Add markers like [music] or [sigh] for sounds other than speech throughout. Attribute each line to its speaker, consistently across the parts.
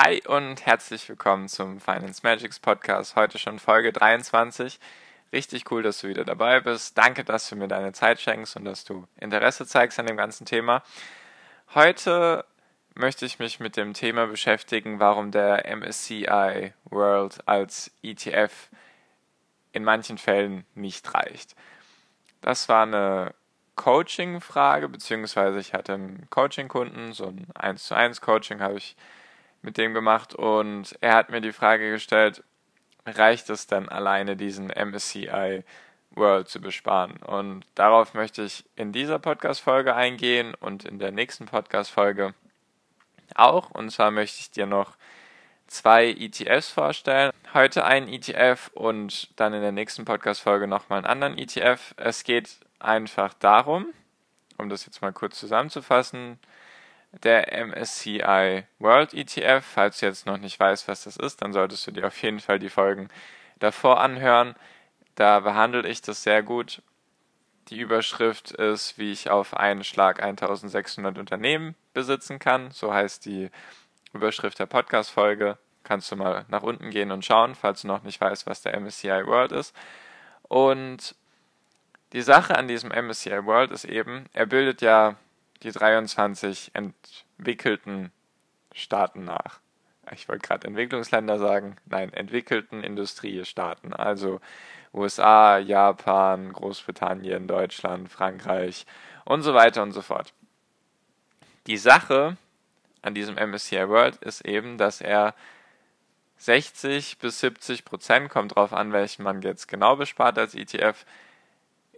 Speaker 1: Hi und herzlich willkommen zum Finance Magics Podcast. Heute schon Folge 23. Richtig cool, dass du wieder dabei bist. Danke, dass du mir deine Zeit schenkst und dass du Interesse zeigst an dem ganzen Thema. Heute möchte ich mich mit dem Thema beschäftigen, warum der MSCI World als ETF in manchen Fällen nicht reicht. Das war eine Coaching-Frage, beziehungsweise ich hatte einen Coaching-Kunden, so ein 1 zu 1 Coaching habe ich mit dem gemacht und er hat mir die Frage gestellt, reicht es dann alleine diesen MSCI World zu besparen? Und darauf möchte ich in dieser Podcast-Folge eingehen und in der nächsten Podcast-Folge auch. Und zwar möchte ich dir noch zwei ETFs vorstellen. Heute einen ETF und dann in der nächsten Podcast-Folge nochmal einen anderen ETF. Es geht einfach darum, um das jetzt mal kurz zusammenzufassen, der MSCI World ETF. Falls du jetzt noch nicht weißt, was das ist, dann solltest du dir auf jeden Fall die Folgen davor anhören. Da behandle ich das sehr gut. Die Überschrift ist, wie ich auf einen Schlag 1600 Unternehmen besitzen kann. So heißt die Überschrift der Podcast-Folge. Kannst du mal nach unten gehen und schauen, falls du noch nicht weißt, was der MSCI World ist. Und die Sache an diesem MSCI World ist eben, er bildet ja die 23 entwickelten Staaten nach. Ich wollte gerade Entwicklungsländer sagen, nein, entwickelten Industriestaaten, also USA, Japan, Großbritannien, Deutschland, Frankreich und so weiter und so fort. Die Sache an diesem MSCI World ist eben, dass er 60 bis 70 Prozent, kommt drauf an, welchen man jetzt genau bespart als ETF,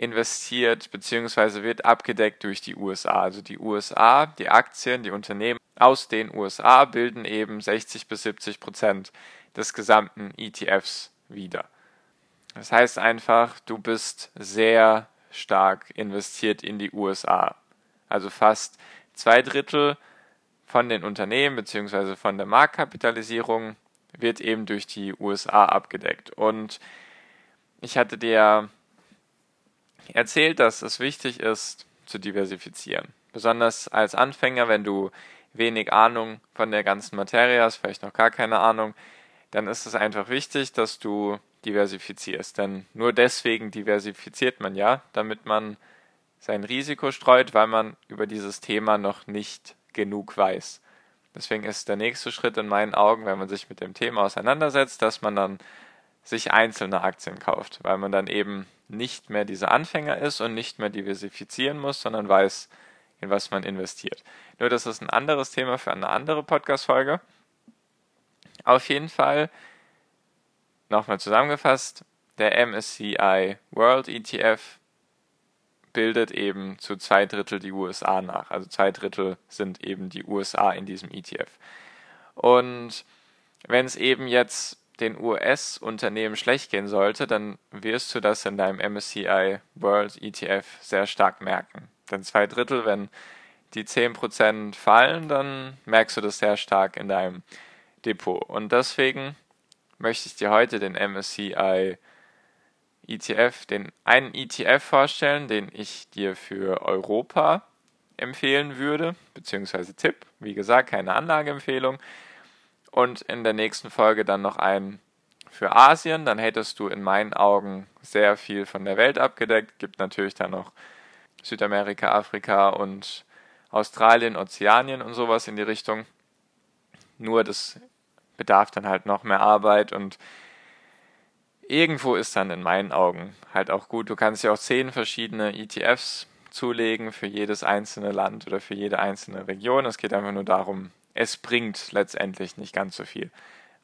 Speaker 1: investiert bzw. wird abgedeckt durch die USA. Also die USA, die Aktien, die Unternehmen aus den USA bilden eben 60 bis 70 Prozent des gesamten ETFs wieder. Das heißt einfach, du bist sehr stark investiert in die USA. Also fast zwei Drittel von den Unternehmen bzw. von der Marktkapitalisierung wird eben durch die USA abgedeckt. Und ich hatte dir erzählt, dass es wichtig ist, zu diversifizieren. Besonders als Anfänger, wenn du wenig Ahnung von der ganzen Materie hast, vielleicht noch gar keine Ahnung, dann ist es einfach wichtig, dass du diversifizierst. Denn nur deswegen diversifiziert man ja, damit man sein Risiko streut, weil man über dieses Thema noch nicht genug weiß. Deswegen ist der nächste Schritt in meinen Augen, wenn man sich mit dem Thema auseinandersetzt, dass man dann sich einzelne Aktien kauft, weil man dann eben nicht mehr dieser Anfänger ist und nicht mehr diversifizieren muss, sondern weiß, in was man investiert. Nur das ist ein anderes Thema für eine andere Podcast-Folge. Auf jeden Fall, nochmal zusammengefasst, der MSCI World ETF bildet eben zu zwei Drittel die USA nach. Also zwei Drittel sind eben die USA in diesem ETF. Und wenn es eben jetzt den US-Unternehmen schlecht gehen sollte, dann wirst du das in deinem MSCI World ETF sehr stark merken. Denn zwei Drittel, wenn die 10% fallen, dann merkst du das sehr stark in deinem Depot. Und deswegen möchte ich dir heute den MSCI ETF, den einen ETF vorstellen, den ich dir für Europa empfehlen würde, beziehungsweise Tipp. Wie gesagt, keine Anlageempfehlung und in der nächsten Folge dann noch einen für Asien. Dann hättest du in meinen Augen sehr viel von der Welt abgedeckt. Gibt natürlich dann noch Südamerika, Afrika und Australien, Ozeanien und sowas in die Richtung. Nur das bedarf dann halt noch mehr Arbeit und irgendwo ist dann in meinen Augen halt auch gut. Du kannst ja auch zehn verschiedene ETFs zulegen für jedes einzelne Land oder für jede einzelne Region. Es geht einfach nur darum, es bringt letztendlich nicht ganz so viel.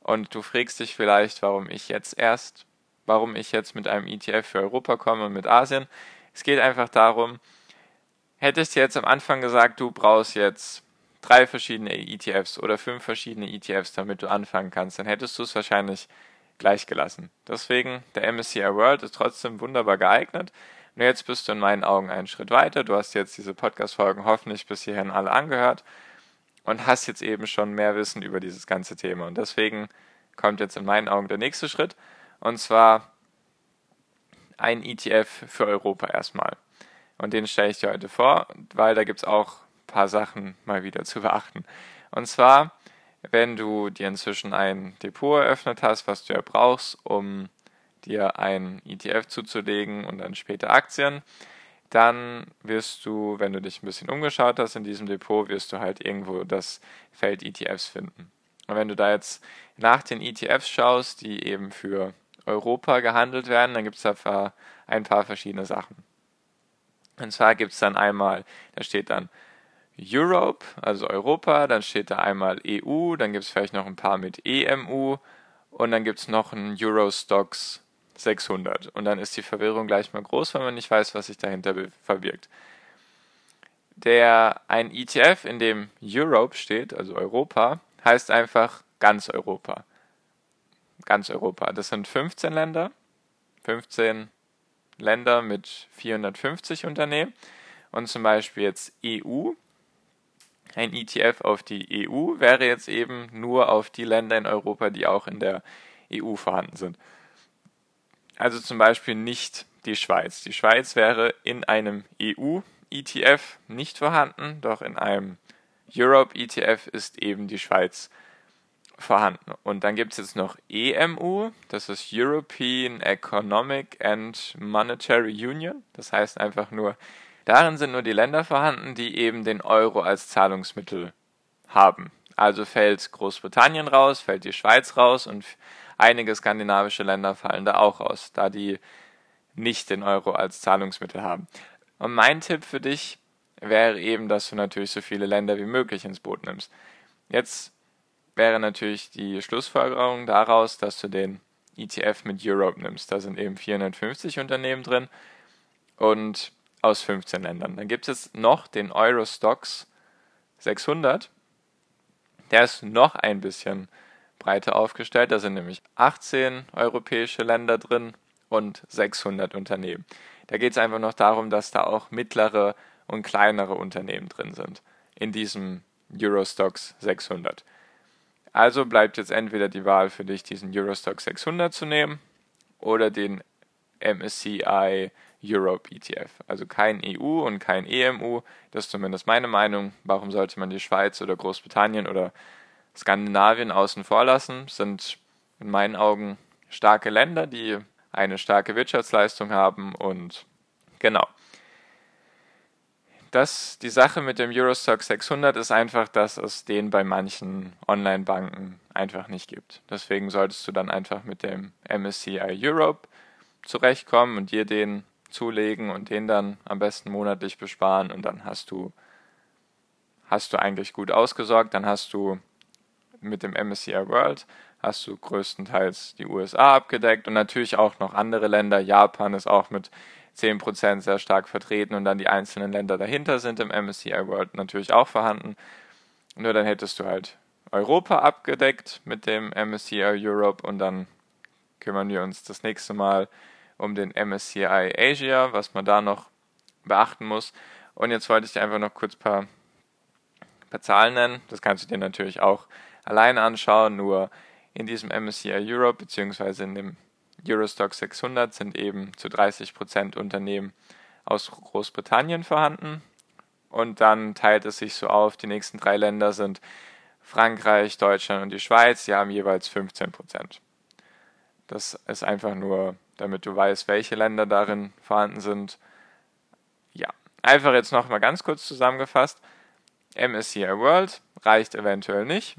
Speaker 1: Und du fragst dich vielleicht, warum ich jetzt erst, warum ich jetzt mit einem ETF für Europa komme und mit Asien. Es geht einfach darum, hättest du jetzt am Anfang gesagt, du brauchst jetzt drei verschiedene ETFs oder fünf verschiedene ETFs, damit du anfangen kannst, dann hättest du es wahrscheinlich gleich gelassen. Deswegen, der MSCI World ist trotzdem wunderbar geeignet. Und jetzt bist du in meinen Augen einen Schritt weiter. Du hast jetzt diese Podcast-Folgen hoffentlich bis hierhin alle angehört und hast jetzt eben schon mehr Wissen über dieses ganze Thema. Und deswegen kommt jetzt in meinen Augen der nächste Schritt. Und zwar ein ETF für Europa erstmal. Und den stelle ich dir heute vor, weil da gibt es auch ein paar Sachen mal wieder zu beachten. Und zwar, wenn du dir inzwischen ein Depot eröffnet hast, was du ja brauchst, um dir ein ETF zuzulegen und dann später Aktien, dann wirst du, wenn du dich ein bisschen umgeschaut hast in diesem Depot, wirst du halt irgendwo das Feld ETFs finden. Und wenn du da jetzt nach den ETFs schaust, die eben für Europa gehandelt werden, dann gibt es da ein paar verschiedene Sachen. Und zwar gibt es dann einmal, da steht dann Europe, also Europa, dann steht da einmal EU, dann gibt es vielleicht noch ein paar mit EMU und dann gibt es noch ein Eurostox 600. Und dann ist die Verwirrung gleich mal groß, wenn man nicht weiß, was sich dahinter verbirgt. Der, ein ETF, in dem Europe steht, also Europa, heißt einfach ganz Europa. Ganz Europa. Das sind 15 Länder, 15 Länder mit 450 Unternehmen und zum Beispiel jetzt EU. Ein ETF auf die EU wäre jetzt eben nur auf die Länder in Europa, die auch in der EU vorhanden sind. Also zum Beispiel nicht die Schweiz. Die Schweiz wäre in einem EU-ETF nicht vorhanden, doch in einem Europe-ETF ist eben die Schweiz vorhanden. Und dann gibt es jetzt noch EMU, das ist European Economic and Monetary Union. Das heißt einfach nur, darin sind nur die Länder vorhanden, die eben den Euro als Zahlungsmittel haben. Also fällt Großbritannien raus, fällt die Schweiz raus und einige skandinavische Länder fallen da auch raus, da die nicht den Euro als Zahlungsmittel haben. Und mein Tipp für dich wäre eben, dass du natürlich so viele Länder wie möglich ins Boot nimmst. Jetzt wäre natürlich die Schlussfolgerung daraus, dass du den ETF mit Europe nimmst. Da sind eben 450 Unternehmen drin und aus 15 Ländern. Dann gibt es noch den Eurostox 600. Der ist noch ein bisschen breiter aufgestellt. Da sind nämlich 18 europäische Länder drin und 600 Unternehmen. Da geht es einfach noch darum, dass da auch mittlere und kleinere Unternehmen drin sind in diesem Eurostox 600. Also bleibt jetzt entweder die Wahl für dich, diesen Eurostock 600 zu nehmen oder den MSCI Europe ETF. Also kein EU und kein EMU. Das ist zumindest meine Meinung. Warum sollte man die Schweiz oder Großbritannien oder Skandinavien außen vor lassen? Sind in meinen Augen starke Länder, die eine starke Wirtschaftsleistung haben und genau das, die Sache mit dem Eurostock 600 ist einfach, dass es den bei manchen Online-Banken einfach nicht gibt. Deswegen solltest du dann einfach mit dem MSCI Europe zurechtkommen und dir den zulegen und den dann am besten monatlich besparen und dann hast du hast du eigentlich gut ausgesorgt, dann hast du mit dem MSCI World hast du größtenteils die USA abgedeckt und natürlich auch noch andere Länder. Japan ist auch mit 10% sehr stark vertreten und dann die einzelnen Länder dahinter sind im MSCI World natürlich auch vorhanden. Nur dann hättest du halt Europa abgedeckt mit dem MSCI Europe und dann kümmern wir uns das nächste Mal um den MSCI Asia, was man da noch beachten muss. Und jetzt wollte ich dir einfach noch kurz ein paar, paar Zahlen nennen. Das kannst du dir natürlich auch alleine anschauen, nur in diesem MSCI Europe beziehungsweise in dem Eurostock 600 sind eben zu 30 Prozent Unternehmen aus Großbritannien vorhanden. Und dann teilt es sich so auf, die nächsten drei Länder sind Frankreich, Deutschland und die Schweiz, die haben jeweils 15 Prozent. Das ist einfach nur, damit du weißt, welche Länder darin vorhanden sind. Ja, einfach jetzt nochmal ganz kurz zusammengefasst. MSCI World reicht eventuell nicht,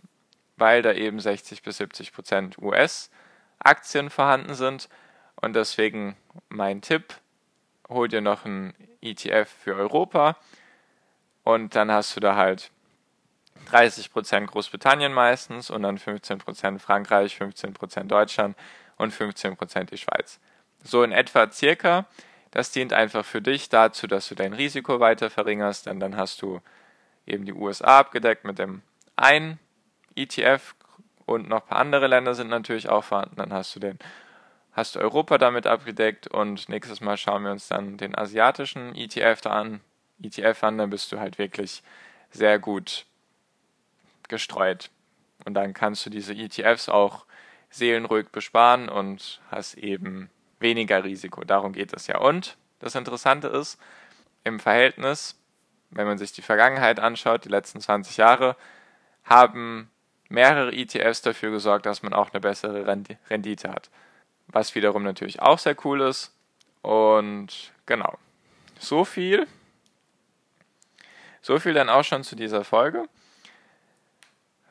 Speaker 1: weil da eben 60 bis 70 Prozent US Aktien vorhanden sind. Und deswegen mein Tipp, hol dir noch einen ETF für Europa und dann hast du da halt 30% Großbritannien meistens und dann 15% Frankreich, 15% Deutschland und 15% die Schweiz. So in etwa circa. Das dient einfach für dich dazu, dass du dein Risiko weiter verringerst, denn dann hast du eben die USA abgedeckt mit dem einen ETF und noch ein paar andere Länder sind natürlich auch vorhanden. Dann hast du den hast du Europa damit abgedeckt und nächstes Mal schauen wir uns dann den asiatischen ETF da an. ETF an, dann bist du halt wirklich sehr gut gestreut. Und dann kannst du diese ETFs auch seelenruhig besparen und hast eben weniger Risiko. Darum geht es ja. Und das Interessante ist, im Verhältnis, wenn man sich die Vergangenheit anschaut, die letzten 20 Jahre, haben mehrere ETFs dafür gesorgt, dass man auch eine bessere Rendite hat. Was wiederum natürlich auch sehr cool ist. Und genau. So viel. So viel dann auch schon zu dieser Folge.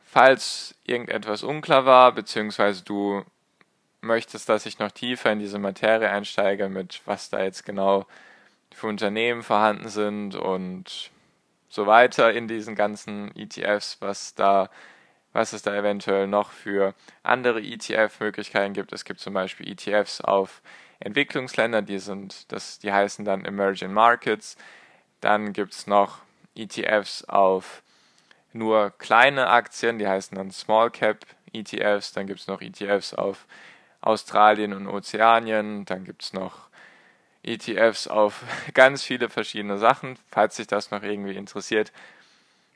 Speaker 1: Falls irgendetwas unklar war, beziehungsweise du möchtest, dass ich noch tiefer in diese Materie einsteige, mit was da jetzt genau für Unternehmen vorhanden sind und so weiter in diesen ganzen ETFs, was da, was es da eventuell noch für andere ETF-Möglichkeiten gibt. Es gibt zum Beispiel ETFs auf Entwicklungsländer, die sind, das, die heißen dann Emerging Markets. Dann gibt es noch ETFs auf nur kleine Aktien, die heißen dann Small Cap ETFs. Dann gibt es noch ETFs auf Australien und Ozeanien. Dann gibt es noch ETFs auf [laughs] ganz viele verschiedene Sachen. Falls sich das noch irgendwie interessiert,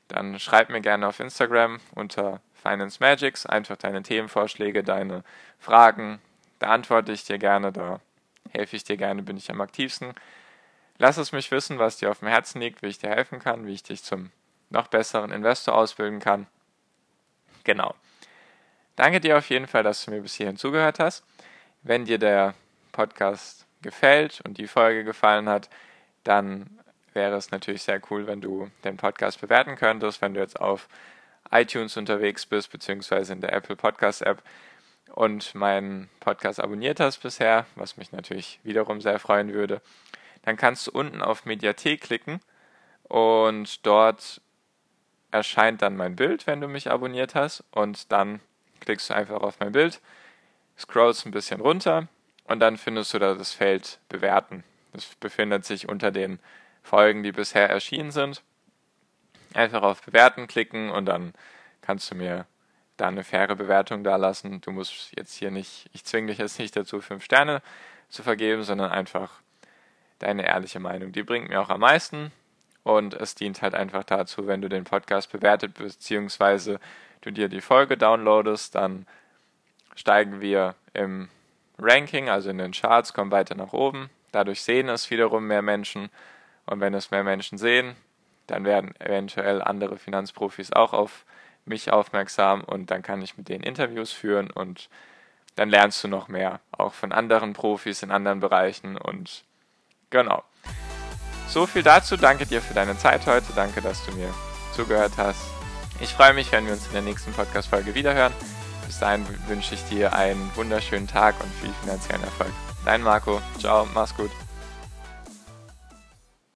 Speaker 1: dann schreib mir gerne auf Instagram unter Finance Magics einfach deine Themenvorschläge, deine Fragen. Da antworte ich dir gerne, da helfe ich dir gerne, bin ich am aktivsten. Lass es mich wissen, was dir auf dem Herzen liegt, wie ich dir helfen kann, wie ich dich zum noch besseren Investor ausbilden kann. Genau. Danke dir auf jeden Fall, dass du mir bis hierhin zugehört hast. Wenn dir der Podcast gefällt und die Folge gefallen hat, dann wäre es natürlich sehr cool, wenn du den Podcast bewerten könntest, wenn du jetzt auf iTunes unterwegs bist, beziehungsweise in der Apple Podcast App und meinen Podcast abonniert hast bisher, was mich natürlich wiederum sehr freuen würde, dann kannst du unten auf Mediathek klicken und dort erscheint dann mein Bild, wenn du mich abonniert hast und dann klickst du einfach auf mein Bild, scrollst ein bisschen runter und dann findest du da das Feld Bewerten. Das befindet sich unter den Folgen, die bisher erschienen sind. Einfach auf Bewerten klicken und dann kannst du mir da eine faire Bewertung da lassen. Du musst jetzt hier nicht, ich zwinge dich jetzt nicht dazu, fünf Sterne zu vergeben, sondern einfach deine ehrliche Meinung. Die bringt mir auch am meisten und es dient halt einfach dazu, wenn du den Podcast bewertet beziehungsweise du dir die Folge downloadest, dann steigen wir im Ranking, also in den Charts, kommen weiter nach oben. Dadurch sehen es wiederum mehr Menschen. Und wenn es mehr Menschen sehen, dann werden eventuell andere Finanzprofis auch auf mich aufmerksam und dann kann ich mit denen Interviews führen und dann lernst du noch mehr, auch von anderen Profis in anderen Bereichen und genau. So viel dazu. Danke dir für deine Zeit heute. Danke, dass du mir zugehört hast. Ich freue mich, wenn wir uns in der nächsten Podcast-Folge wiederhören. Bis dahin wünsche ich dir einen wunderschönen Tag und viel finanziellen Erfolg. Dein Marco. Ciao, mach's gut.